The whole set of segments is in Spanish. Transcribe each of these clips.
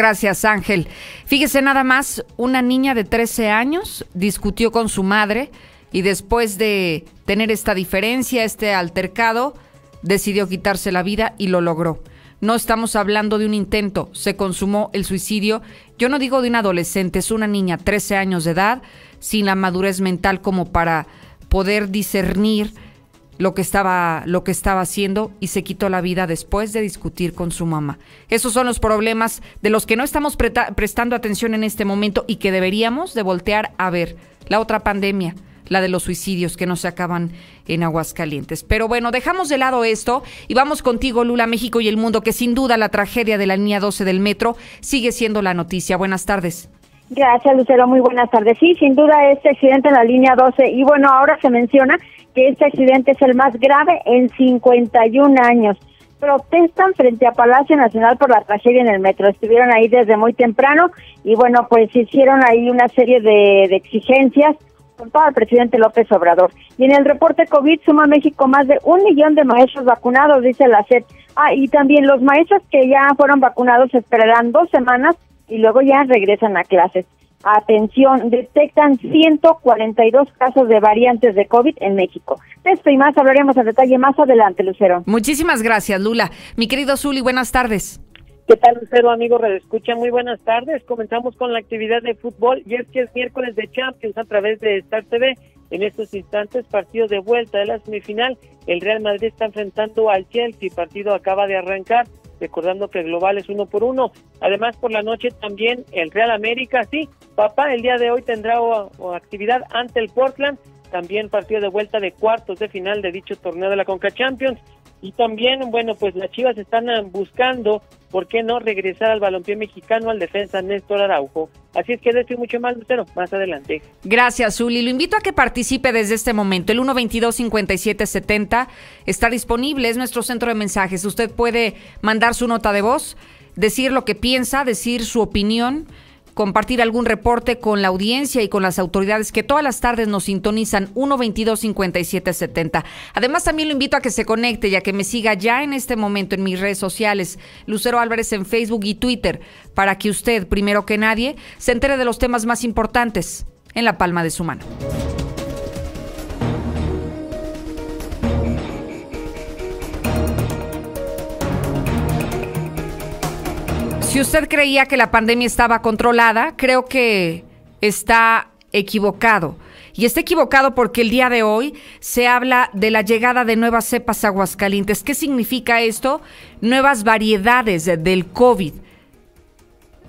Gracias, Ángel. Fíjese nada más, una niña de 13 años discutió con su madre y después de tener esta diferencia, este altercado, decidió quitarse la vida y lo logró. No estamos hablando de un intento, se consumó el suicidio. Yo no digo de un adolescente, es una niña, 13 años de edad, sin la madurez mental como para poder discernir lo que estaba lo que estaba haciendo y se quitó la vida después de discutir con su mamá. Esos son los problemas de los que no estamos prestando atención en este momento y que deberíamos de voltear a ver. La otra pandemia, la de los suicidios que no se acaban en Aguascalientes. Pero bueno, dejamos de lado esto y vamos contigo, Lula, México y el mundo, que sin duda la tragedia de la línea 12 del metro sigue siendo la noticia. Buenas tardes. Gracias, Lucero. Muy buenas tardes. Sí, sin duda este accidente en la línea 12. Y bueno, ahora se menciona que este accidente es el más grave en 51 años. Protestan frente a Palacio Nacional por la tragedia en el metro. Estuvieron ahí desde muy temprano y bueno, pues hicieron ahí una serie de, exigencias con todo el presidente López Obrador. Y en el reporte COVID suma México más de un millón de maestros vacunados, dice la SED. Ah, y también los maestros que ya fueron vacunados esperarán dos semanas y luego ya regresan a clases. Atención, detectan 142 casos de variantes de COVID en México. De esto y más hablaremos en detalle más adelante, Lucero. Muchísimas gracias, Lula. Mi querido Zuli, buenas tardes. ¿Qué tal, Lucero, amigo Escucha? Muy buenas tardes. Comenzamos con la actividad de fútbol y es que es miércoles de Champions a través de Star TV. En estos instantes, partido de vuelta de la semifinal. El Real Madrid está enfrentando al Chelsea. Partido acaba de arrancar recordando que global es uno por uno. Además, por la noche también el Real América, sí, papá, el día de hoy tendrá actividad ante el Portland, también partido de vuelta de cuartos de final de dicho torneo de la Conca Champions. Y también, bueno, pues las Chivas están buscando, ¿por qué no regresar al balompié mexicano al defensa Néstor Araujo? Así es que de mucho más, Lucero, más adelante. Gracias, Zuli. Lo invito a que participe desde este momento. El 122-5770 está disponible, es nuestro centro de mensajes. Usted puede mandar su nota de voz, decir lo que piensa, decir su opinión compartir algún reporte con la audiencia y con las autoridades que todas las tardes nos sintonizan 122-5770. Además, también lo invito a que se conecte y a que me siga ya en este momento en mis redes sociales, Lucero Álvarez en Facebook y Twitter, para que usted, primero que nadie, se entere de los temas más importantes en la palma de su mano. Si usted creía que la pandemia estaba controlada, creo que está equivocado. Y está equivocado porque el día de hoy se habla de la llegada de nuevas cepas aguascalientes. ¿Qué significa esto? Nuevas variedades del COVID.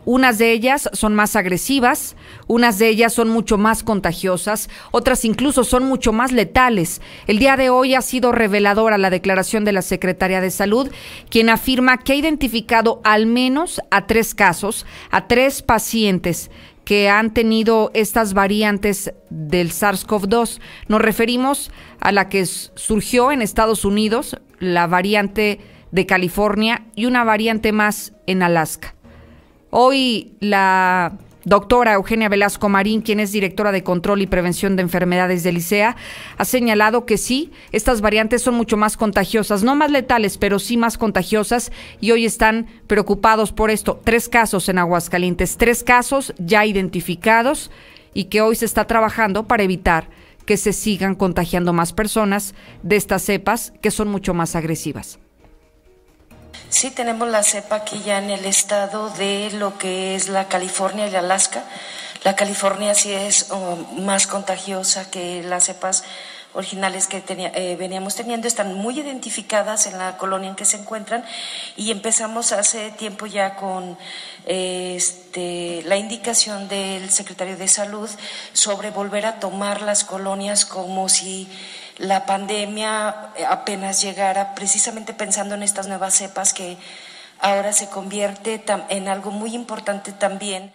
Unas de ellas son más agresivas, unas de ellas son mucho más contagiosas, otras incluso son mucho más letales. El día de hoy ha sido reveladora la declaración de la Secretaría de Salud, quien afirma que ha identificado al menos a tres casos, a tres pacientes que han tenido estas variantes del SARS-CoV-2. Nos referimos a la que surgió en Estados Unidos, la variante de California y una variante más en Alaska. Hoy la doctora Eugenia Velasco Marín, quien es directora de Control y Prevención de Enfermedades del ICEA, ha señalado que sí, estas variantes son mucho más contagiosas, no más letales, pero sí más contagiosas y hoy están preocupados por esto. Tres casos en Aguascalientes, tres casos ya identificados y que hoy se está trabajando para evitar que se sigan contagiando más personas de estas cepas que son mucho más agresivas. Sí, tenemos la cepa aquí ya en el estado de lo que es la California y Alaska. La California sí es oh, más contagiosa que las cepas originales que eh, veníamos teniendo están muy identificadas en la colonia en que se encuentran y empezamos hace tiempo ya con este, la indicación del secretario de Salud sobre volver a tomar las colonias como si la pandemia apenas llegara, precisamente pensando en estas nuevas cepas que ahora se convierte en algo muy importante también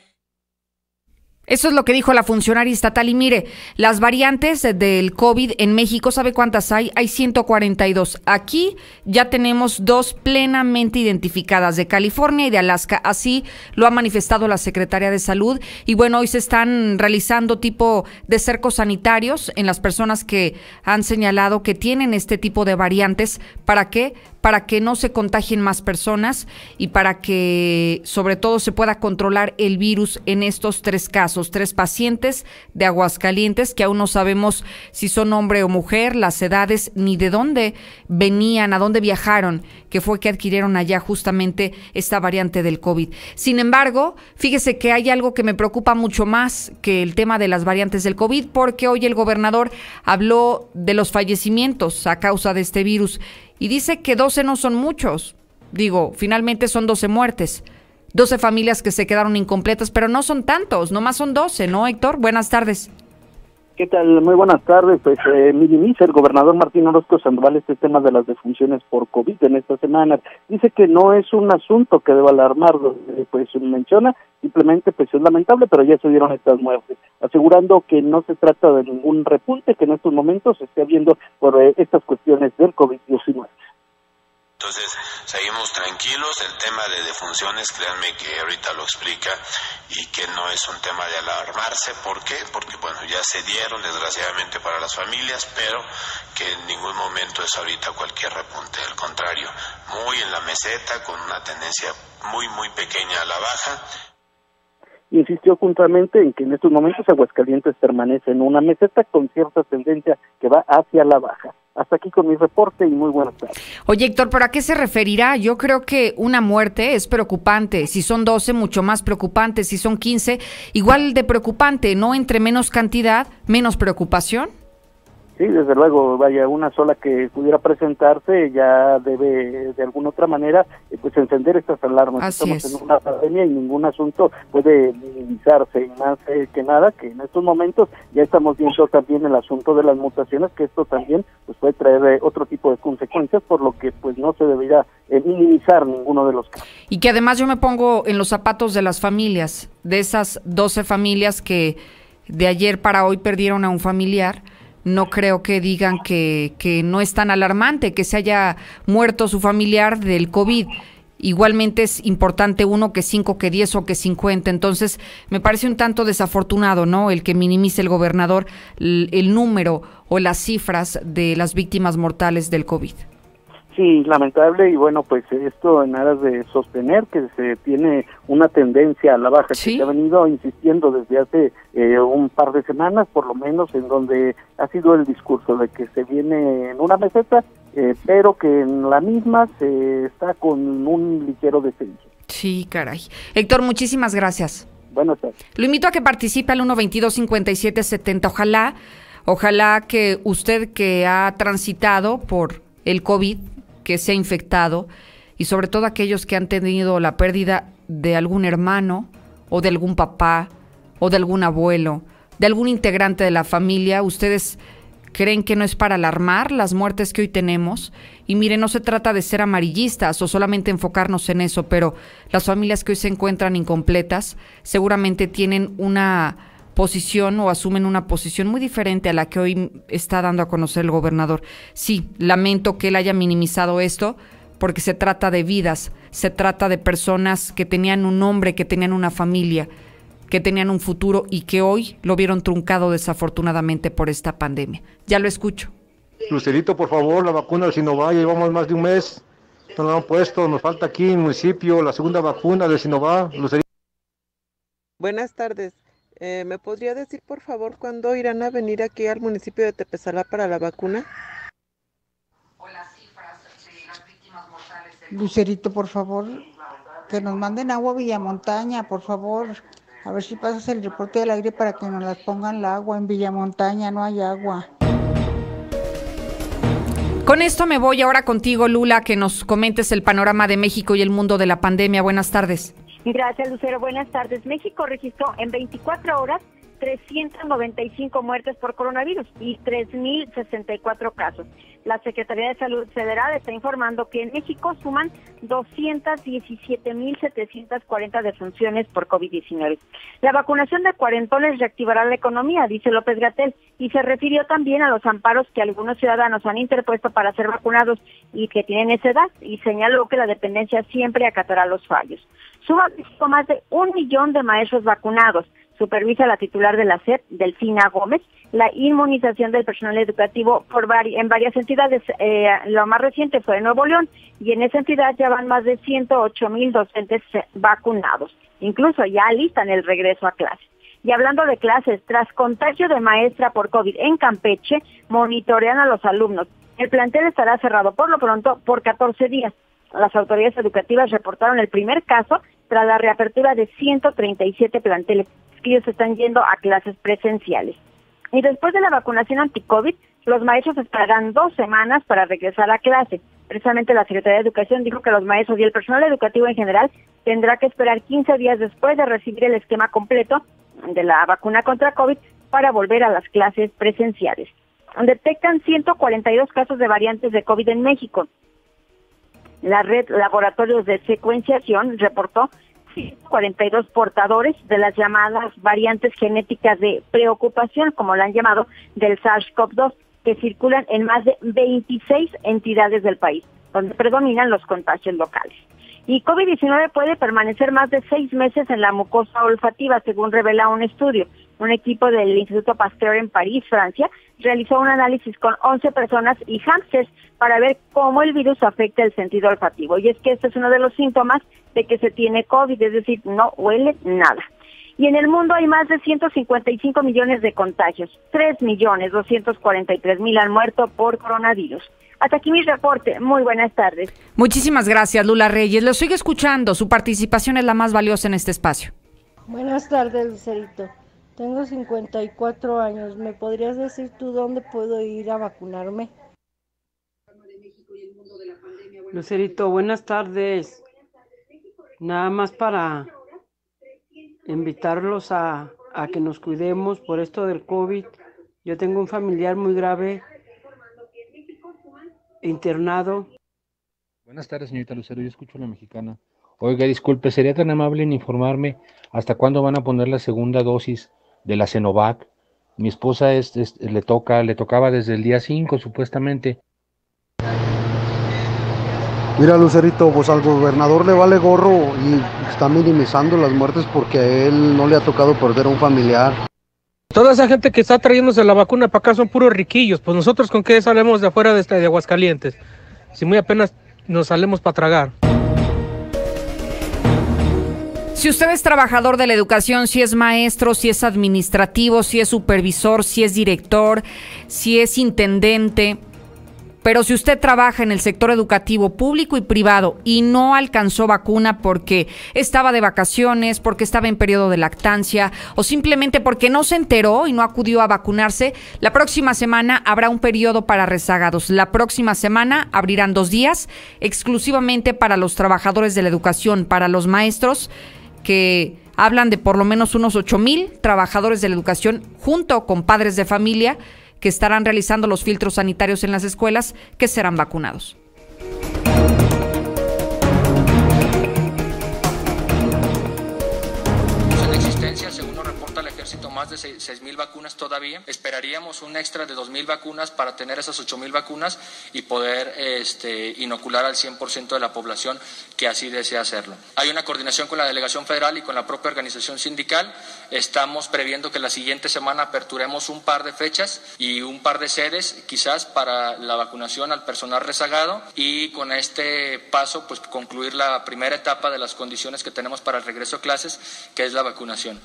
eso es lo que dijo la funcionaria estatal. Y mire, las variantes del COVID en México, ¿sabe cuántas hay? Hay 142. Aquí ya tenemos dos plenamente identificadas, de California y de Alaska. Así lo ha manifestado la Secretaría de Salud. Y bueno, hoy se están realizando tipo de cercos sanitarios en las personas que han señalado que tienen este tipo de variantes. ¿Para qué? Para que no se contagien más personas y para que sobre todo se pueda controlar el virus en estos tres casos, tres pacientes de Aguascalientes que aún no sabemos si son hombre o mujer, las edades ni de dónde venían, a dónde viajaron, que fue que adquirieron allá justamente esta variante del COVID. Sin embargo, fíjese que hay algo que me preocupa mucho más que el tema de las variantes del COVID, porque hoy el gobernador habló de los fallecimientos a causa de este virus y dice que 12 no son muchos. Digo, finalmente son 12 muertes. 12 familias que se quedaron incompletas, pero no son tantos, nomás son 12, ¿no, Héctor? Buenas tardes. ¿Qué tal? Muy buenas tardes. Pues eh, minimiza el gobernador Martín Orozco Sandoval este tema de las defunciones por COVID en esta semana. Dice que no es un asunto que deba alarmar, pues menciona, simplemente pues es lamentable, pero ya se dieron estas muertes, asegurando que no se trata de ningún repunte que en estos momentos se esté viendo por eh, estas cuestiones del COVID-19. Entonces, seguimos tranquilos. El tema de defunciones, créanme que ahorita lo explica y que no es un tema de alarmarse. ¿Por qué? Porque, bueno, ya se dieron, desgraciadamente, para las familias, pero que en ningún momento es ahorita cualquier repunte. Al contrario, muy en la meseta, con una tendencia muy, muy pequeña a la baja insistió juntamente en que en estos momentos Aguascalientes permanece en una meseta con cierta tendencia que va hacia la baja. Hasta aquí con mi reporte y muy buenas tardes. Oye, Héctor, ¿pero a qué se referirá? Yo creo que una muerte es preocupante. Si son 12, mucho más preocupante. Si son 15, igual de preocupante. ¿No entre menos cantidad, menos preocupación? Sí, desde luego, vaya, una sola que pudiera presentarse ya debe de alguna otra manera eh, pues encender estas alarmas. Estamos en una pandemia y ningún asunto puede minimizarse y más eh, que nada que en estos momentos ya estamos viendo también el asunto de las mutaciones que esto también pues puede traer eh, otro tipo de consecuencias por lo que pues no se debería minimizar ninguno de los casos. Y que además yo me pongo en los zapatos de las familias, de esas 12 familias que de ayer para hoy perdieron a un familiar no creo que digan que, que no es tan alarmante que se haya muerto su familiar del COVID. Igualmente es importante uno que cinco, que diez o que cincuenta. Entonces, me parece un tanto desafortunado, ¿no? El que minimice el gobernador el número o las cifras de las víctimas mortales del COVID. Sí, lamentable y bueno, pues esto en aras de sostener que se tiene una tendencia a la baja que se ha venido insistiendo desde hace eh, un par de semanas, por lo menos, en donde ha sido el discurso de que se viene en una meseta, eh, pero que en la misma se está con un ligero descenso. Sí, caray. Héctor, muchísimas gracias. Buenas tardes. Lo invito a que participe al 122-5770. Ojalá, ojalá que usted que ha transitado por el COVID, que se ha infectado y sobre todo aquellos que han tenido la pérdida de algún hermano o de algún papá o de algún abuelo, de algún integrante de la familia, ustedes creen que no es para alarmar las muertes que hoy tenemos. Y mire, no se trata de ser amarillistas o solamente enfocarnos en eso, pero las familias que hoy se encuentran incompletas seguramente tienen una posición o asumen una posición muy diferente a la que hoy está dando a conocer el gobernador. Sí, lamento que él haya minimizado esto porque se trata de vidas, se trata de personas que tenían un nombre, que tenían una familia, que tenían un futuro y que hoy lo vieron truncado desafortunadamente por esta pandemia. Ya lo escucho. Lucerito, por favor, la vacuna del Sinovac, llevamos más de un mes, no la han puesto, nos falta aquí en el municipio la segunda vacuna del Sinovac. Lucerito. Buenas tardes. Eh, ¿Me podría decir, por favor, cuándo irán a venir aquí al municipio de Tepezalá para la vacuna? Lucerito, por favor, que nos manden agua a Villamontaña, por favor. A ver si pasas el reporte del aire para que nos las pongan el agua. En Villamontaña no hay agua. Con esto me voy ahora contigo, Lula, que nos comentes el panorama de México y el mundo de la pandemia. Buenas tardes. Gracias, Lucero. Buenas tardes. México registró en 24 horas 395 muertes por coronavirus y 3.064 casos. La Secretaría de Salud Federal está informando que en México suman 217.740 defunciones por COVID-19. La vacunación de cuarentones reactivará la economía, dice López Gatel, y se refirió también a los amparos que algunos ciudadanos han interpuesto para ser vacunados y que tienen esa edad, y señaló que la dependencia siempre acatará los fallos. Suma más de un millón de maestros vacunados supervisa la titular de la SEP, Delfina Gómez, la inmunización del personal educativo en varias entidades. Eh, lo más reciente fue en Nuevo León y en esa entidad ya van más de 108 mil docentes vacunados. Incluso ya listan el regreso a clases. Y hablando de clases, tras contagio de maestra por COVID en Campeche, monitorean a los alumnos. El plantel estará cerrado por lo pronto por 14 días. Las autoridades educativas reportaron el primer caso tras la reapertura de 137 planteles ellos están yendo a clases presenciales. Y después de la vacunación anti-COVID, los maestros esperarán dos semanas para regresar a clase. Precisamente la Secretaría de Educación dijo que los maestros y el personal educativo en general tendrá que esperar 15 días después de recibir el esquema completo de la vacuna contra COVID para volver a las clases presenciales. Detectan 142 casos de variantes de COVID en México. La red Laboratorios de Secuenciación reportó 142 portadores de las llamadas variantes genéticas de preocupación, como la han llamado, del SARS-CoV-2, que circulan en más de 26 entidades del país, donde predominan los contagios locales. Y COVID-19 puede permanecer más de seis meses en la mucosa olfativa, según revela un estudio. Un equipo del Instituto Pasteur en París, Francia, realizó un análisis con 11 personas y hamsters para ver cómo el virus afecta el sentido olfativo. Y es que este es uno de los síntomas de que se tiene COVID, es decir, no huele nada. Y en el mundo hay más de 155 millones de contagios. 3 millones 243 mil han muerto por coronavirus. Hasta aquí mi reporte. Muy buenas tardes. Muchísimas gracias, Lula Reyes. Lo sigue escuchando. Su participación es la más valiosa en este espacio. Buenas tardes, Lucerito. Tengo 54 años. ¿Me podrías decir tú dónde puedo ir a vacunarme? Lucerito, buenas tardes. Nada más para invitarlos a, a que nos cuidemos por esto del COVID. Yo tengo un familiar muy grave internado. Buenas tardes, señorita Lucero. Yo escucho a la mexicana. Oiga, disculpe, ¿sería tan amable en informarme hasta cuándo van a poner la segunda dosis de la Cenovac? Mi esposa es, le toca, le tocaba desde el día 5 supuestamente. Mira, Lucerito, pues al gobernador le vale gorro y está minimizando las muertes porque a él no le ha tocado perder a un familiar. Toda esa gente que está trayéndose la vacuna para acá son puros riquillos. Pues nosotros con qué salimos de afuera de, este, de Aguascalientes. Si muy apenas nos salimos para tragar. Si usted es trabajador de la educación, si es maestro, si es administrativo, si es supervisor, si es director, si es intendente, pero si usted trabaja en el sector educativo público y privado y no alcanzó vacuna porque estaba de vacaciones, porque estaba en periodo de lactancia o simplemente porque no se enteró y no acudió a vacunarse, la próxima semana habrá un periodo para rezagados. La próxima semana abrirán dos días exclusivamente para los trabajadores de la educación, para los maestros que hablan de por lo menos unos ocho mil trabajadores de la educación junto con padres de familia que estarán realizando los filtros sanitarios en las escuelas que serán vacunados. Más de 6.000 vacunas todavía. Esperaríamos un extra de 2.000 vacunas para tener esas 8.000 vacunas y poder este, inocular al 100% de la población que así desea hacerlo. Hay una coordinación con la Delegación Federal y con la propia organización sindical. Estamos previendo que la siguiente semana aperturemos un par de fechas y un par de sedes quizás para la vacunación al personal rezagado y con este paso pues concluir la primera etapa de las condiciones que tenemos para el regreso a clases, que es la vacunación.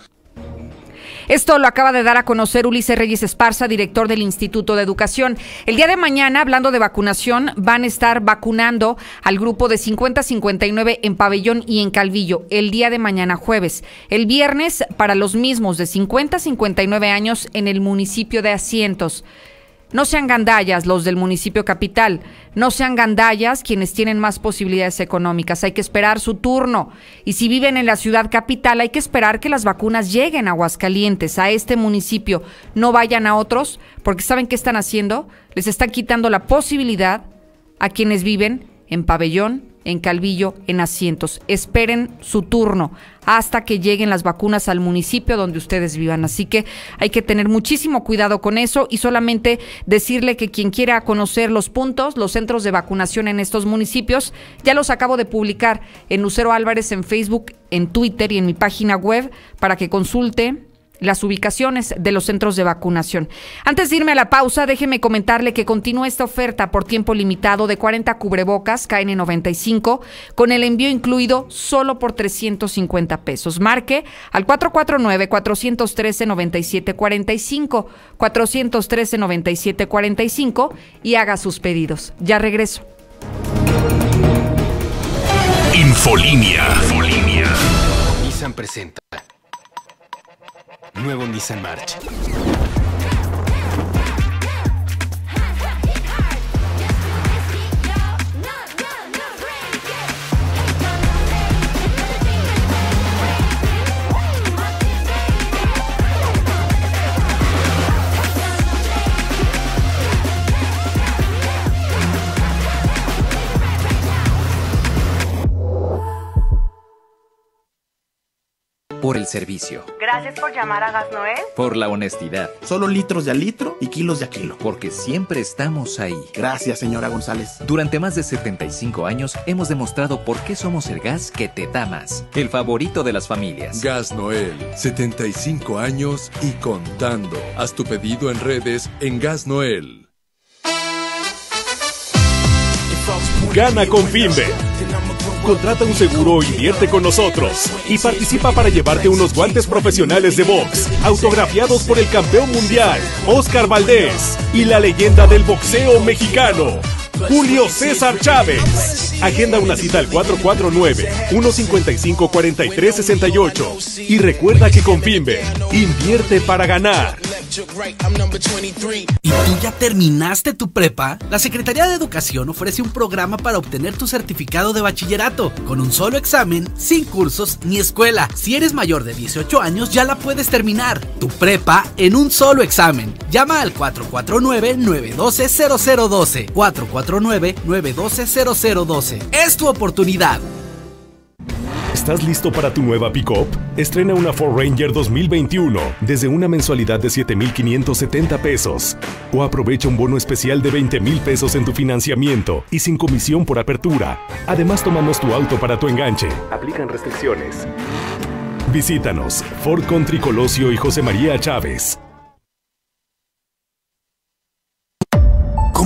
Esto lo acaba de dar a conocer Ulises Reyes Esparza, director del Instituto de Educación. El día de mañana, hablando de vacunación, van a estar vacunando al grupo de 50-59 en Pabellón y en Calvillo el día de mañana jueves. El viernes para los mismos de 50-59 años en el municipio de Asientos. No sean gandallas los del municipio capital, no sean gandallas quienes tienen más posibilidades económicas. Hay que esperar su turno. Y si viven en la ciudad capital, hay que esperar que las vacunas lleguen a Aguascalientes, a este municipio. No vayan a otros, porque ¿saben qué están haciendo? Les están quitando la posibilidad a quienes viven en pabellón, en Calvillo, en asientos. Esperen su turno hasta que lleguen las vacunas al municipio donde ustedes vivan. Así que hay que tener muchísimo cuidado con eso y solamente decirle que quien quiera conocer los puntos, los centros de vacunación en estos municipios, ya los acabo de publicar en Lucero Álvarez en Facebook, en Twitter y en mi página web para que consulte las ubicaciones de los centros de vacunación. Antes de irme a la pausa, déjeme comentarle que continúa esta oferta por tiempo limitado de 40 cubrebocas KN95 con el envío incluido solo por 350 pesos. Marque al 449-413-9745, 413-9745 y haga sus pedidos. Ya regreso. Infolinia. Infolinia. Nissan presenta. Nuevo Nissan March. Por el servicio. Gracias por llamar a Gas Noel. Por la honestidad. Solo litros de a litro y kilos de a kilo. Porque siempre estamos ahí. Gracias, señora González. Durante más de 75 años hemos demostrado por qué somos el gas que te da más. El favorito de las familias. Gas Noel, 75 años y contando. Haz tu pedido en redes en Gas Noel. Gana con Finbe. Contrata un seguro invierte con nosotros y participa para llevarte unos guantes profesionales de box, autografiados por el campeón mundial, Oscar Valdés, y la leyenda del boxeo mexicano, Julio César Chávez. Agenda una cita al 449-155-4368. Y recuerda que con invierte para ganar. ¿Y tú ya terminaste tu prepa? La Secretaría de Educación ofrece un programa para obtener tu certificado de bachillerato, con un solo examen, sin cursos ni escuela. Si eres mayor de 18 años, ya la puedes terminar. Tu prepa en un solo examen. Llama al 449-912-0012. 449-912-0012. Es tu oportunidad. ¿Estás listo para tu nueva pickup? Estrena una Ford Ranger 2021 desde una mensualidad de 7,570 pesos. O aprovecha un bono especial de 20 mil pesos en tu financiamiento y sin comisión por apertura. Además, tomamos tu auto para tu enganche. Aplican restricciones. Visítanos, Ford Country Colosio y José María Chávez.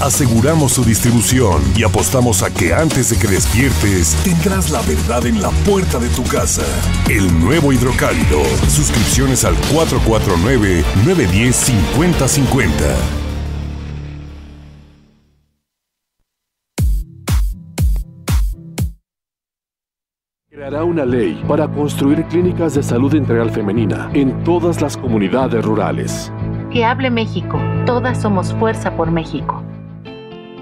Aseguramos su distribución y apostamos a que antes de que despiertes tendrás la verdad en la puerta de tu casa. El nuevo hidrocálido. Suscripciones al 449-910-5050. Creará una ley para construir clínicas de salud integral femenina en todas las comunidades rurales. Que hable México. Todas somos fuerza por México.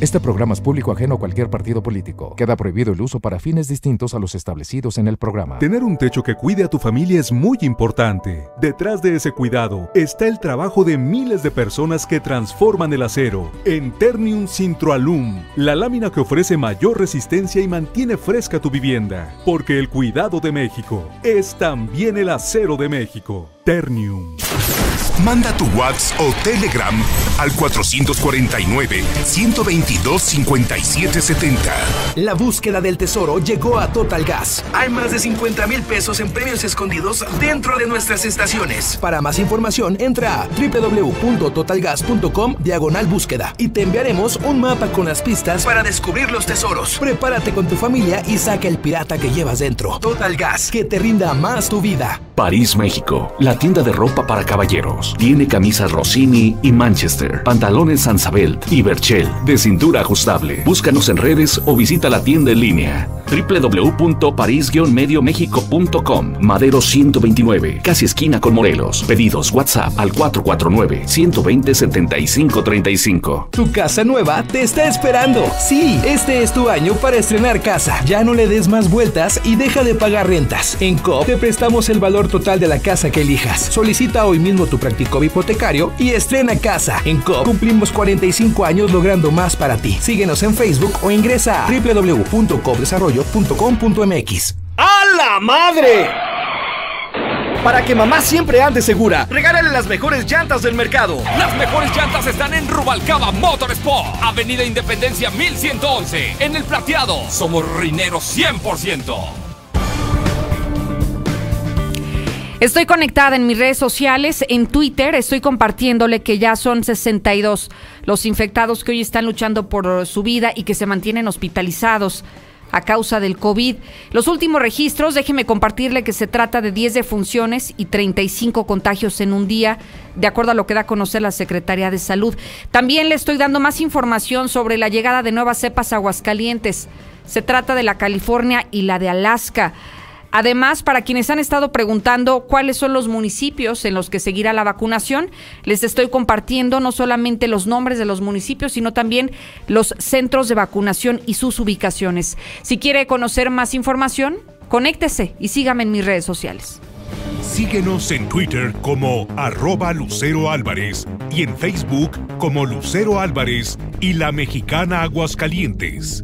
Este programa es público ajeno a cualquier partido político. Queda prohibido el uso para fines distintos a los establecidos en el programa. Tener un techo que cuide a tu familia es muy importante. Detrás de ese cuidado está el trabajo de miles de personas que transforman el acero en Ternium Sintroalum, la lámina que ofrece mayor resistencia y mantiene fresca tu vivienda. Porque el cuidado de México es también el acero de México. Ternium. Manda tu WhatsApp o Telegram al 449-122-5770. La búsqueda del tesoro llegó a Total Gas. Hay más de 50 mil pesos en premios escondidos dentro de nuestras estaciones. Para más información, entra a www.totalgas.com diagonal búsqueda y te enviaremos un mapa con las pistas para descubrir los tesoros. Prepárate con tu familia y saca el pirata que llevas dentro. Total Gas, que te rinda más tu vida. París, México. La tienda de ropa para caballeros. Tiene camisas Rossini y Manchester, pantalones Sansabelt y Berchel de cintura ajustable. Búscanos en redes o visita la tienda en línea www.paris-mediomexico.com Madero 129, casi esquina con Morelos. Pedidos WhatsApp al 449-120-7535. Tu casa nueva te está esperando. Sí, este es tu año para estrenar casa. Ya no le des más vueltas y deja de pagar rentas. En COP te prestamos el valor total de la casa que elijas. Solicita hoy mismo tu hipotecario y estrena casa. En COP cumplimos 45 años logrando más para ti. Síguenos en Facebook o ingresa a www.copdesarrollo.com.mx. ¡A la madre! Para que mamá siempre ande segura, regálale las mejores llantas del mercado. Las mejores llantas están en Rubalcaba Motorsport, Avenida Independencia 1111, en el plateado. Somos rineros 100%. Estoy conectada en mis redes sociales, en Twitter, estoy compartiéndole que ya son 62 los infectados que hoy están luchando por su vida y que se mantienen hospitalizados a causa del COVID. Los últimos registros, déjeme compartirle que se trata de 10 defunciones y 35 contagios en un día, de acuerdo a lo que da a conocer la Secretaría de Salud. También le estoy dando más información sobre la llegada de nuevas cepas aguascalientes. Se trata de la California y la de Alaska. Además, para quienes han estado preguntando cuáles son los municipios en los que seguirá la vacunación, les estoy compartiendo no solamente los nombres de los municipios, sino también los centros de vacunación y sus ubicaciones. Si quiere conocer más información, conéctese y sígame en mis redes sociales. Síguenos en Twitter como arroba Lucero Álvarez y en Facebook como Lucero Álvarez y la mexicana Aguascalientes.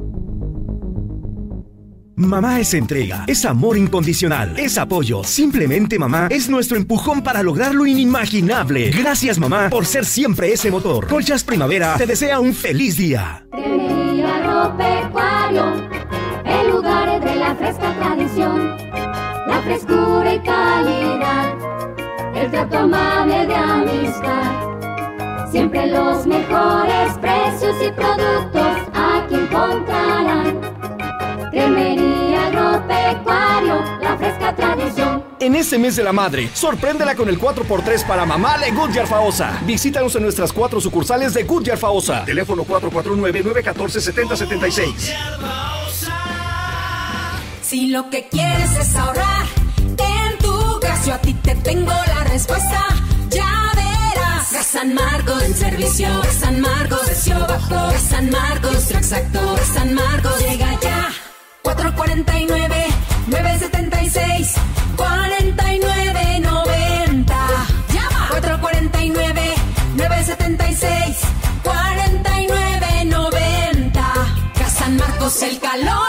Mamá es entrega, es amor incondicional, es apoyo. Simplemente mamá es nuestro empujón para lograr lo inimaginable. Gracias mamá por ser siempre ese motor. Colchas Primavera te desea un feliz día. Agropecuario, el lugar de la fresca tradición, la frescura y calidad, el trato amable de amistad. Siempre los mejores precios y productos aquí encontrarán. Cremería Agropecuario, la fresca tradición. En este mes de la madre, sorpréndela con el 4x3 para mamá de Goodyear Faosa. Visítanos en nuestras cuatro sucursales de Goodyear Faosa. Teléfono 449-914-7076. Si lo que quieres es ahorrar en tu gas, yo a ti te tengo la respuesta. Ya verás. Gas San Marcos en servicio. Gas San Marcos, precio bajo. Gas San Marcos, exacto. Gas San Marcos, llega ya. 449-976. 4990. Llama. 449-976. 4990. Gas San Marcos, el calor.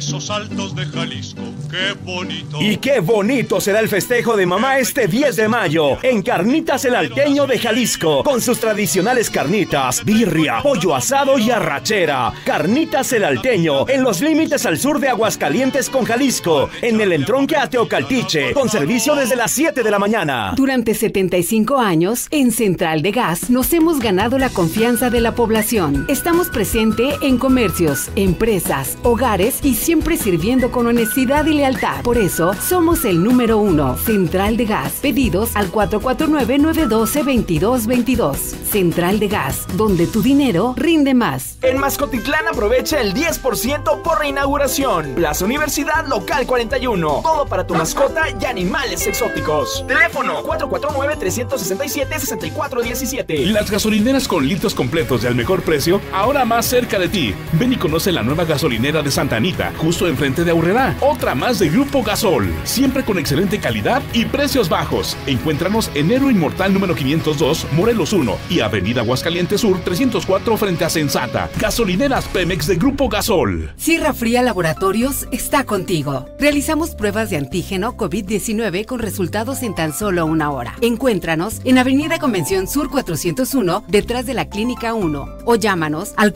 Esos altos de Jalisco, qué bonito. Y qué bonito será el festejo de mamá este 10 de mayo en Carnitas el Alteño de Jalisco, con sus tradicionales carnitas, birria, pollo asado y arrachera. Carnitas el Alteño, en los límites al sur de Aguascalientes con Jalisco, en el entronque a Teocaltiche, con servicio desde las 7 de la mañana. Durante 75 años, en Central de Gas nos hemos ganado la confianza de la población. Estamos presente en comercios, empresas, hogares y siempre sirviendo con honestidad y lealtad. Por eso, somos el número uno. Central de Gas. Pedidos al 449-912-2222. Central de Gas, donde tu dinero rinde más. En Mascotitlán aprovecha el 10% por reinauguración. Plaza Universidad Local 41. Todo para tu mascota y animales exóticos. Teléfono 449-367-6417. Las gasolineras con litros completos y al mejor precio, ahora más cerca de ti. Ven y conoce la nueva gasolinera de Santa Anita, justo enfrente de Aurrera. Otra más de Grupo Gasol, siempre con excelente calidad y precios bajos. Encuéntranos en Héroe Inmortal número 502, Morelos 1 y Avenida Aguascalientes Sur 304 frente a Sensata. Gasolineras Pemex de Grupo Gasol. Sierra Fría Laboratorios está contigo. Realizamos pruebas de antígeno COVID-19 con resultados en tan solo una hora. Encuéntranos en Avenida Convención Sur 401, detrás de la Clínica 1, o llámanos al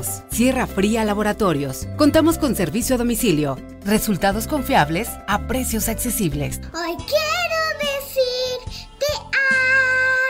449-488-2482. Sierra Fría Laboratorios. Contamos con servicio a domicilio. Resultados confiables a precios accesibles. Hoy quiero decir te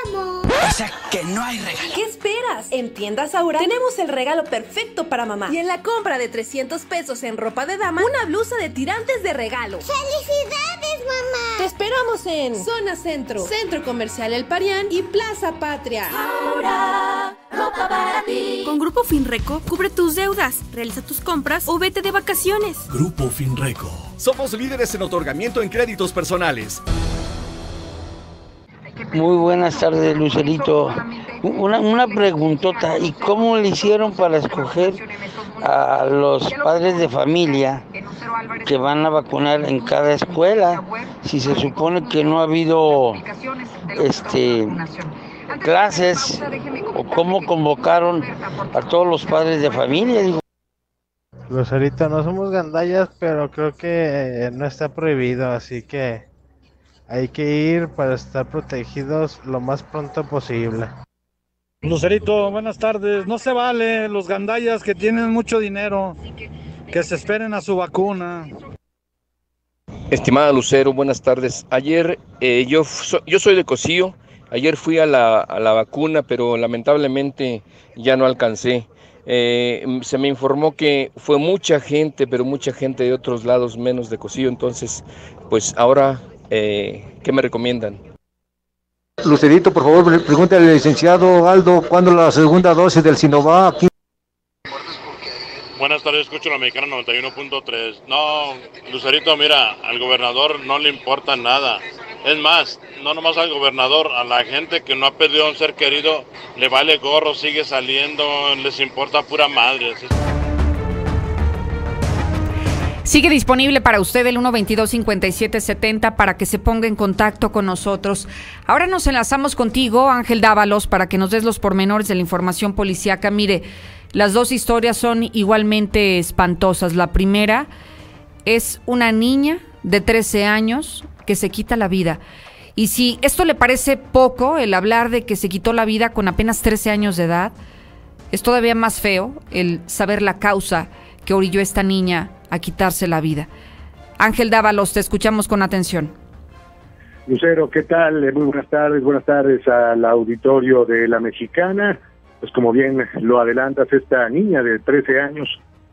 amo. O sea, que no hay regalo. ¿Qué esperas? En Tiendas Aura tenemos el regalo perfecto para mamá. Y en la compra de 300 pesos en ropa de dama, una blusa de tirantes de regalo. ¡Felicidades, mamá! Te esperamos en Zona Centro, Centro Comercial El Parián y Plaza Patria. Aura, ropa para ti. Con Grupo Finreco, cubre tus deudas, realiza tus compras o vete de vacaciones. Grupo Finreco. Somos líderes en otorgamiento en créditos personales. Muy buenas tardes, Lucerito. Una, una preguntota, ¿y cómo le hicieron para escoger a los padres de familia que van a vacunar en cada escuela? Si se supone que no ha habido este clases o cómo convocaron a todos los padres de familia, digo. Lucerito, no somos gandallas, pero creo que no está prohibido, así que hay que ir para estar protegidos lo más pronto posible. Lucerito, buenas tardes. No se vale los gandallas que tienen mucho dinero, que se esperen a su vacuna. Estimada Lucero, buenas tardes. Ayer eh, yo, so- yo soy de Cocío. Ayer fui a la, a la vacuna, pero lamentablemente ya no alcancé. Eh, se me informó que fue mucha gente, pero mucha gente de otros lados menos de Cocío. Entonces, pues ahora, eh, ¿qué me recomiendan? Lucerito, por favor, pre- pregúntale al licenciado Aldo cuándo la segunda dosis del Sinovac. Buenas tardes, escucho la mexicana 91.3. No, Lucerito, mira, al gobernador no le importa nada. Es más, no nomás al gobernador, a la gente que no ha perdido a un ser querido, le vale gorro, sigue saliendo, les importa pura madre. Sigue disponible para usted el 122-5770 para que se ponga en contacto con nosotros. Ahora nos enlazamos contigo, Ángel Dávalos, para que nos des los pormenores de la información policíaca. Mire, las dos historias son igualmente espantosas. La primera es una niña de 13 años que se quita la vida. Y si esto le parece poco, el hablar de que se quitó la vida con apenas 13 años de edad, es todavía más feo el saber la causa que orilló esta niña a quitarse la vida. Ángel Dávalos, te escuchamos con atención. Lucero, ¿qué tal? Eh, Muy buenas tardes, buenas tardes al auditorio de La Mexicana. Pues como bien lo adelantas, esta niña de 13 años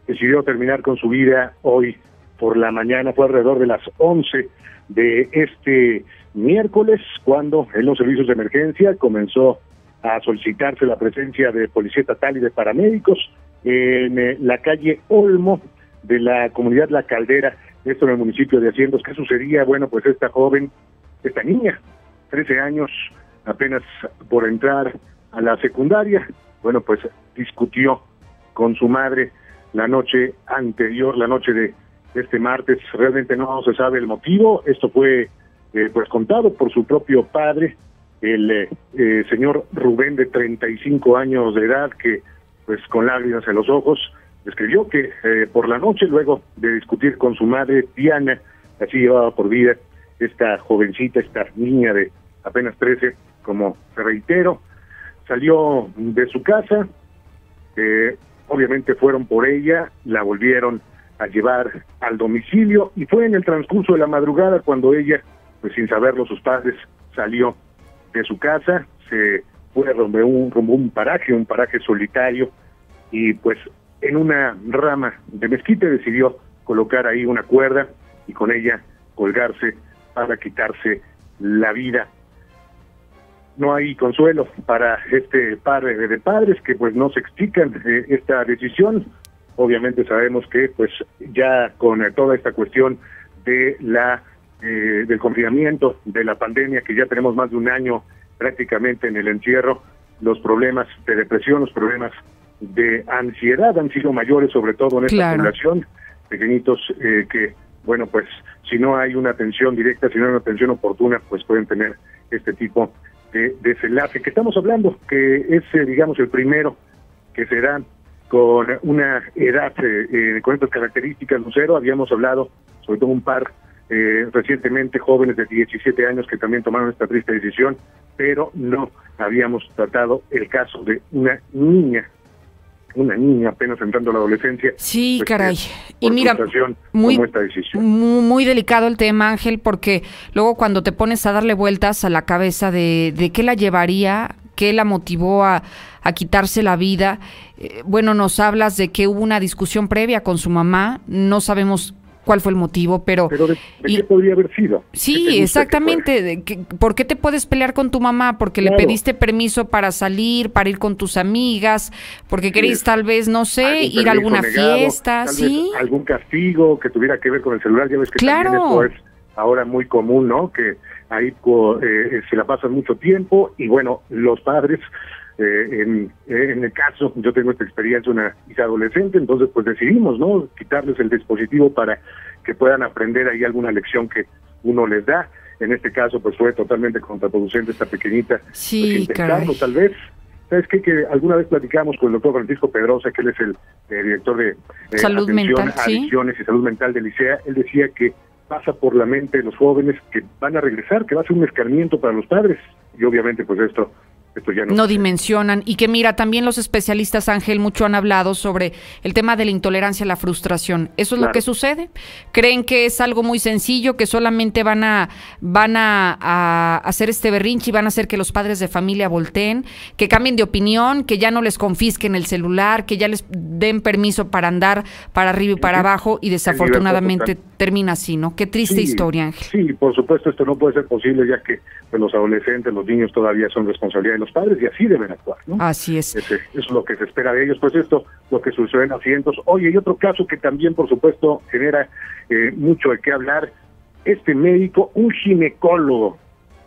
decidió terminar con su vida hoy por la mañana, fue alrededor de las 11 de este miércoles, cuando en los servicios de emergencia comenzó a solicitarse la presencia de policía estatal y de paramédicos en eh, la calle Olmo de la comunidad La Caldera, esto en el municipio de Haciendos. ¿Qué sucedía? Bueno, pues esta joven, esta niña, 13 años, apenas por entrar a la secundaria, bueno, pues discutió con su madre la noche anterior, la noche de este martes. Realmente no se sabe el motivo. Esto fue eh, pues contado por su propio padre, el eh, eh, señor Rubén de 35 años de edad, que pues con lágrimas en los ojos escribió que eh, por la noche, luego de discutir con su madre Diana, así llevaba por vida esta jovencita, esta niña de apenas 13, como reitero, salió de su casa, eh, obviamente fueron por ella, la volvieron a llevar al domicilio y fue en el transcurso de la madrugada cuando ella, pues sin saberlo sus padres, salió de su casa, se fue un, rumbo a un paraje, un paraje solitario y pues en una rama de mezquite decidió colocar ahí una cuerda y con ella colgarse para quitarse la vida. No hay consuelo para este par de padres que pues no se explican eh, esta decisión. Obviamente sabemos que pues ya con eh, toda esta cuestión de la eh, del confinamiento, de la pandemia, que ya tenemos más de un año prácticamente en el encierro, los problemas de depresión, los problemas de ansiedad han sido mayores, sobre todo en esta Claro. población, pequeñitos eh, que, bueno, pues si no hay una atención directa, si no hay una atención oportuna, pues pueden tener este tipo de desenlace que estamos hablando, que es, eh, digamos, el primero que se da con una edad, eh, eh, con estas características, Lucero, habíamos hablado sobre todo un par eh, recientemente jóvenes de 17 años que también tomaron esta triste decisión, pero no habíamos tratado el caso de una niña, una niña apenas entrando a la adolescencia. Sí, pues, caray. Y mira, muy-. Muy, muy delicado el tema, Ángel, porque luego cuando te pones a darle vueltas a la cabeza de, de qué la llevaría, qué la motivó a, a quitarse la vida, eh, bueno, nos hablas de que hubo una discusión previa con su mamá, no sabemos cuál fue el motivo, pero... Pero de, de qué podría haber sido? ¿Qué te Sí, exactamente. que- ¿Por qué te puedes pelear con tu mamá? Porque le pediste permiso para salir, para ir con tus amigas, porque queréis tal vez, no sé, ir a alguna negado, fiesta, ¿sí? algún castigo que tuviera que ver con el celular, ya ves que Claro. también eso es ahora muy común, ¿no? Que ahí eh, se la pasan mucho tiempo y bueno, los padres, eh, en, eh, en el caso, yo tengo esta experiencia, una hija adolescente, entonces pues decidimos, ¿no? Quitarles el dispositivo para que puedan aprender ahí alguna lección que uno les da. En este caso, pues fue totalmente contraproducente esta pequeñita. Sí, pues, intentarlo, tal vez. ¿Sabes qué? Que alguna vez platicamos con el doctor Francisco Pedrosa, que él es el eh, director de eh, Salud atención mental, sí. adicciones y salud mental de Licea. Él decía que pasa por la mente de los jóvenes que van a regresar, que va a ser un escarmiento para los padres. Y obviamente, pues esto, esto ya no. no dimensionan y que mira, también los especialistas Ángel mucho han hablado sobre el tema de la intolerancia a la frustración. Eso es lo que sucede. Creen que es algo muy sencillo, que solamente van a van a, a hacer este berrinche y van a hacer que los padres de familia volteen, que cambien de opinión, que ya no les confisquen el celular, que ya les den permiso para andar para arriba y para abajo y desafortunadamente termina así, ¿no? Qué triste Sí, historia, Ángel. Sí, por supuesto, esto no puede ser posible ya que pues, los adolescentes, los niños todavía son responsabilidad de los padres y así deben actuar, ¿no? Así es. Es lo que se espera de ellos. Pues esto, lo que sucede en asientos. Oye, y otro caso que también, por supuesto, genera eh, mucho de qué hablar. Este médico, un ginecólogo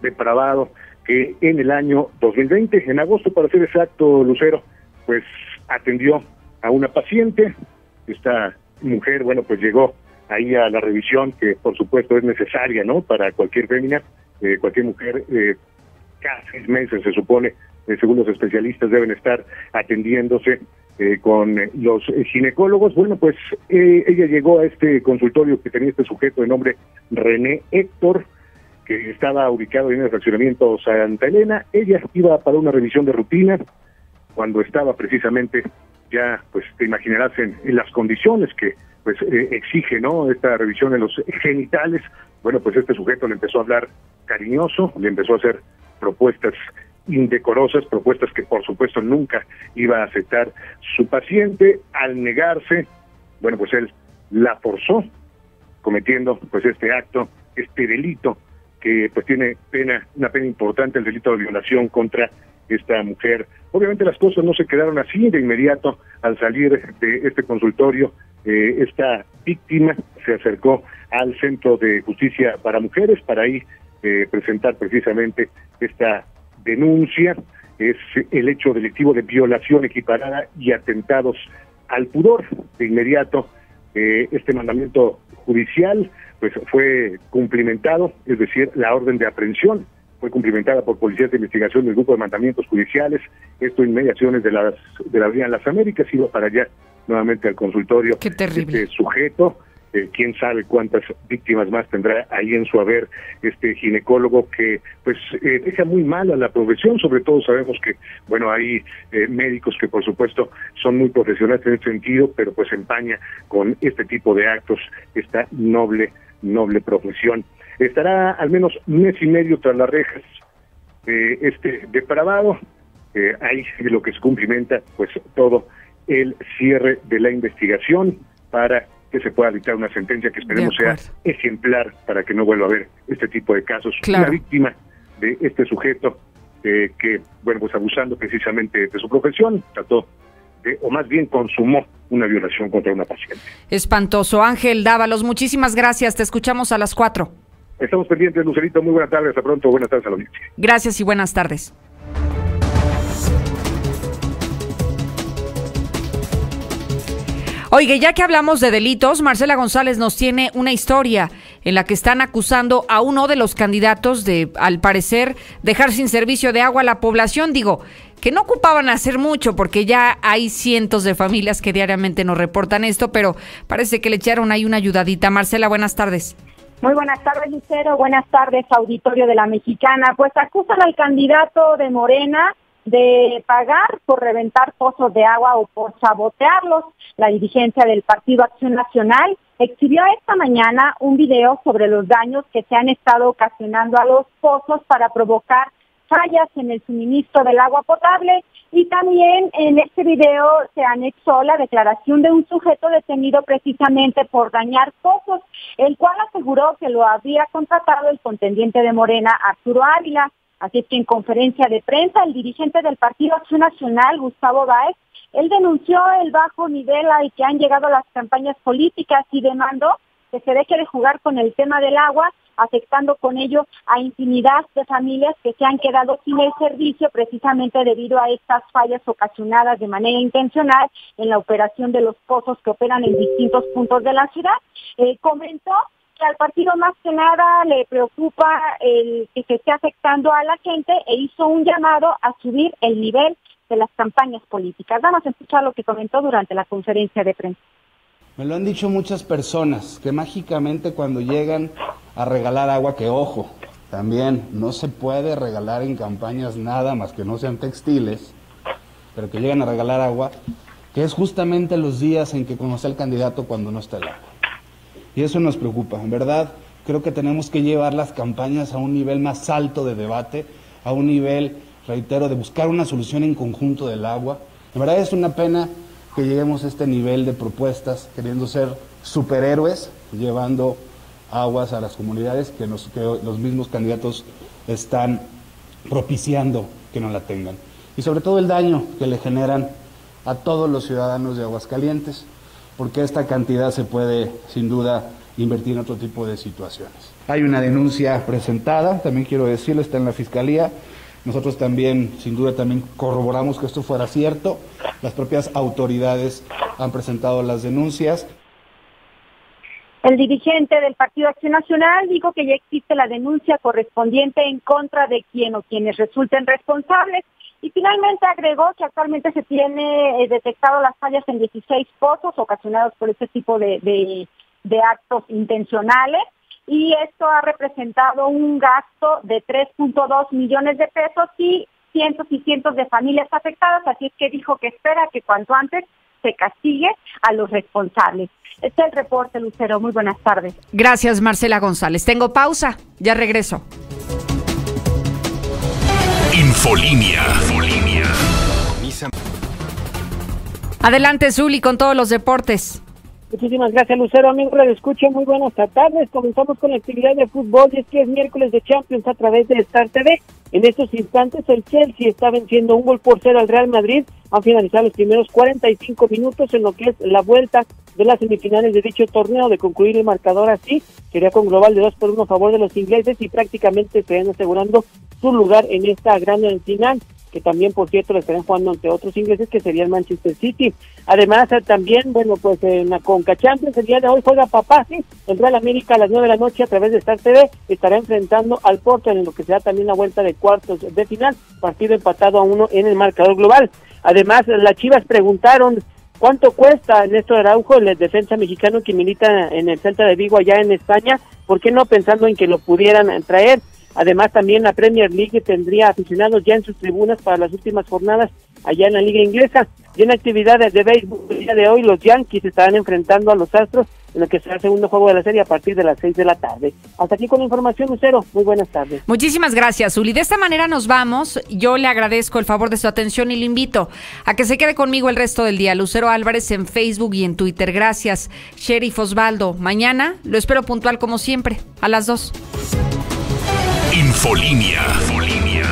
depravado, que en el año 2020, en agosto para ser exacto, Lucero, pues atendió a una paciente. Esta mujer, bueno, pues llegó ahí a la revisión que por supuesto es necesaria, ¿no? Para cualquier fémina, eh, cualquier mujer, eh, cada seis meses se supone, según los especialistas, deben estar atendiéndose eh, con los ginecólogos. Bueno, pues eh, ella llegó a este consultorio que tenía este sujeto de nombre René Héctor, que estaba ubicado en el fraccionamiento Santa Elena. Ella iba para una revisión de rutina cuando estaba precisamente ya, pues te imaginarás en, en las condiciones que pues eh, exige, ¿no? Esta revisión en los genitales. Bueno, pues este sujeto le empezó a hablar cariñoso, le empezó a hacer propuestas indecorosas, propuestas que por supuesto nunca iba a aceptar su paciente. Al negarse, bueno, pues él la forzó cometiendo pues este acto, este delito que pues tiene pena, una pena importante, el delito de violación contra esta mujer. Obviamente las cosas no se quedaron así de inmediato al salir de este consultorio. eh, esta víctima se acercó al Centro de Justicia para Mujeres para ahí eh, presentar precisamente esta denuncia. Es el hecho delictivo de violación equiparada y atentados al pudor. De inmediato, eh, este mandamiento judicial pues fue cumplimentado, es decir, la orden de aprehensión fue cumplimentada por policías de investigación del grupo de mandamientos judiciales, esto en mediaciones de las de la Avenida Las Américas, iba para allá nuevamente al consultorio Qué terrible. este sujeto, eh, quién sabe cuántas víctimas más tendrá ahí en su haber este ginecólogo que pues eh, deja muy mal a la profesión, sobre todo sabemos que bueno hay eh, médicos que por supuesto son muy profesionales en este sentido, pero pues empaña con este tipo de actos esta noble noble profesión. Estará al menos mes y medio tras las rejas este depravado, eh, ahí lo que se cumplimenta pues todo el cierre de la investigación para que se pueda dictar una sentencia que esperemos sea ejemplar para que no vuelva a haber este tipo de casos. Claro. Una víctima de este sujeto eh, que, bueno, pues abusando precisamente de su profesión, trató de, o más bien consumó una violación contra una paciente. Espantoso. Ángel Dávalos, muchísimas gracias. Te escuchamos a las cuatro. Estamos pendientes, Lucerito. Muy buenas tardes. Hasta pronto. Buenas tardes a la audiencia. Gracias y buenas tardes. Oiga, ya que hablamos de delitos, Marcela González nos tiene una historia en la que están acusando a uno de los candidatos de, al parecer, dejar sin servicio de agua a la población. Digo, que no ocupaban hacer mucho porque ya hay cientos de familias que diariamente nos reportan esto, pero parece que le echaron ahí una ayudadita. Marcela, buenas tardes. Muy buenas tardes, Lucero. Buenas tardes, auditorio de la Mexicana. Pues acusan al candidato de Morena de pagar por reventar pozos de agua o por sabotearlos. La dirigencia del Partido Acción Nacional exhibió esta mañana un video sobre los daños que se han estado ocasionando a los pozos para provocar fallas en el suministro del agua potable y también en este video se anexó la declaración de un sujeto detenido precisamente por dañar pozos, el cual aseguró que lo había contratado el contendiente de Morena, Arturo Ávila. Así es que en conferencia de prensa, el dirigente del Partido Acción Nacional, Gustavo Báez, él denunció el bajo nivel al que han llegado las campañas políticas y demandó que se deje de jugar con el tema del agua, afectando con ello a infinidad de familias que se han quedado sin el servicio precisamente debido a estas fallas ocasionadas de manera intencional en la operación de los pozos que operan en distintos puntos de la ciudad. Eh, comentó al partido más que nada le preocupa el que se esté afectando a la gente e hizo un llamado a subir el nivel de las campañas políticas. Vamos a escuchar lo que comentó durante la conferencia de prensa. Me lo han dicho muchas personas, que mágicamente cuando llegan a regalar agua, que ojo, también no se puede regalar en campañas nada más que no sean textiles, pero que llegan a regalar agua, que es justamente los días en que conoce el candidato cuando no está el agua. Y eso nos preocupa. En verdad, creo que tenemos que llevar las campañas a un nivel más alto de debate, a un nivel, reitero, de buscar una solución en conjunto del agua. En verdad es una pena que lleguemos a este nivel de propuestas, queriendo ser superhéroes, llevando aguas a las comunidades que, que los mismos candidatos están propiciando que no la tengan. Y sobre todo el daño que le generan a todos los ciudadanos de Aguascalientes porque esta cantidad se puede sin duda invertir en otro tipo de situaciones. Hay una denuncia presentada, también quiero decirlo, está en la Fiscalía. Nosotros también, sin duda, también corroboramos que esto fuera cierto. Las propias autoridades han presentado las denuncias. El dirigente del Partido Acción Nacional dijo que ya existe la denuncia correspondiente en contra de quien o quienes resulten responsables y finalmente agregó que actualmente se tiene eh, detectado las fallas en 16 pozos ocasionados por este tipo de, de, actos intencionales y esto ha representado un gasto de 3.2 millones de pesos y cientos y cientos de familias afectadas, así es que dijo que espera que cuanto antes se castigue a los responsables. Este es el reporte, Lucero. Muy buenas tardes. Gracias, Marcela González. Tengo pausa. Ya regreso. Infolinia. Adelante, Zuli, con todos los deportes. Muchísimas gracias, Lucero. Amigo, le escucho. Muy buenas tardes. Comenzamos con la actividad de fútbol y es que es miércoles de Champions a través de Star TV. En estos instantes, el Chelsea está venciendo un gol por cero al Real Madrid. Han finalizado los primeros 45 minutos en lo que es la vuelta de las semifinales de dicho torneo. De concluir el marcador así, sería con global de 2 por 1 a favor de los ingleses y prácticamente estarían asegurando su lugar en esta gran final que también, por cierto, le estarán jugando ante otros ingleses, que sería el Manchester City. Además, también, bueno, pues en la Conca Champions, el día de hoy juega papá, sí, el Real América a las 9 de la noche a través de Star TV, estará enfrentando al Porto en lo que será también la vuelta de cuartos de final, partido empatado a uno en el marcador global. Además, las Chivas preguntaron ¿Cuánto cuesta Néstor Araujo, el defensa mexicano que milita en el Celta de Vigo allá en España? ¿Por qué no pensando en que lo pudieran traer? Además, también la Premier League tendría aficionados ya en sus tribunas para las últimas jornadas allá en la Liga Inglesa. Y en actividades de béisbol, el día de hoy los Yankees estarán enfrentando a los Astros en lo que será el segundo juego de la serie a partir de las seis de la tarde. Hasta aquí con la información, Lucero. Muy buenas tardes. Muchísimas gracias, Uli. De esta manera nos vamos. Yo le agradezco el favor de su atención y le invito a que se quede conmigo el resto del día. Lucero Álvarez en Facebook y en Twitter. Gracias, Sheriff Osvaldo. Mañana lo espero puntual como siempre, a las dos. Infolinia. Infolinia.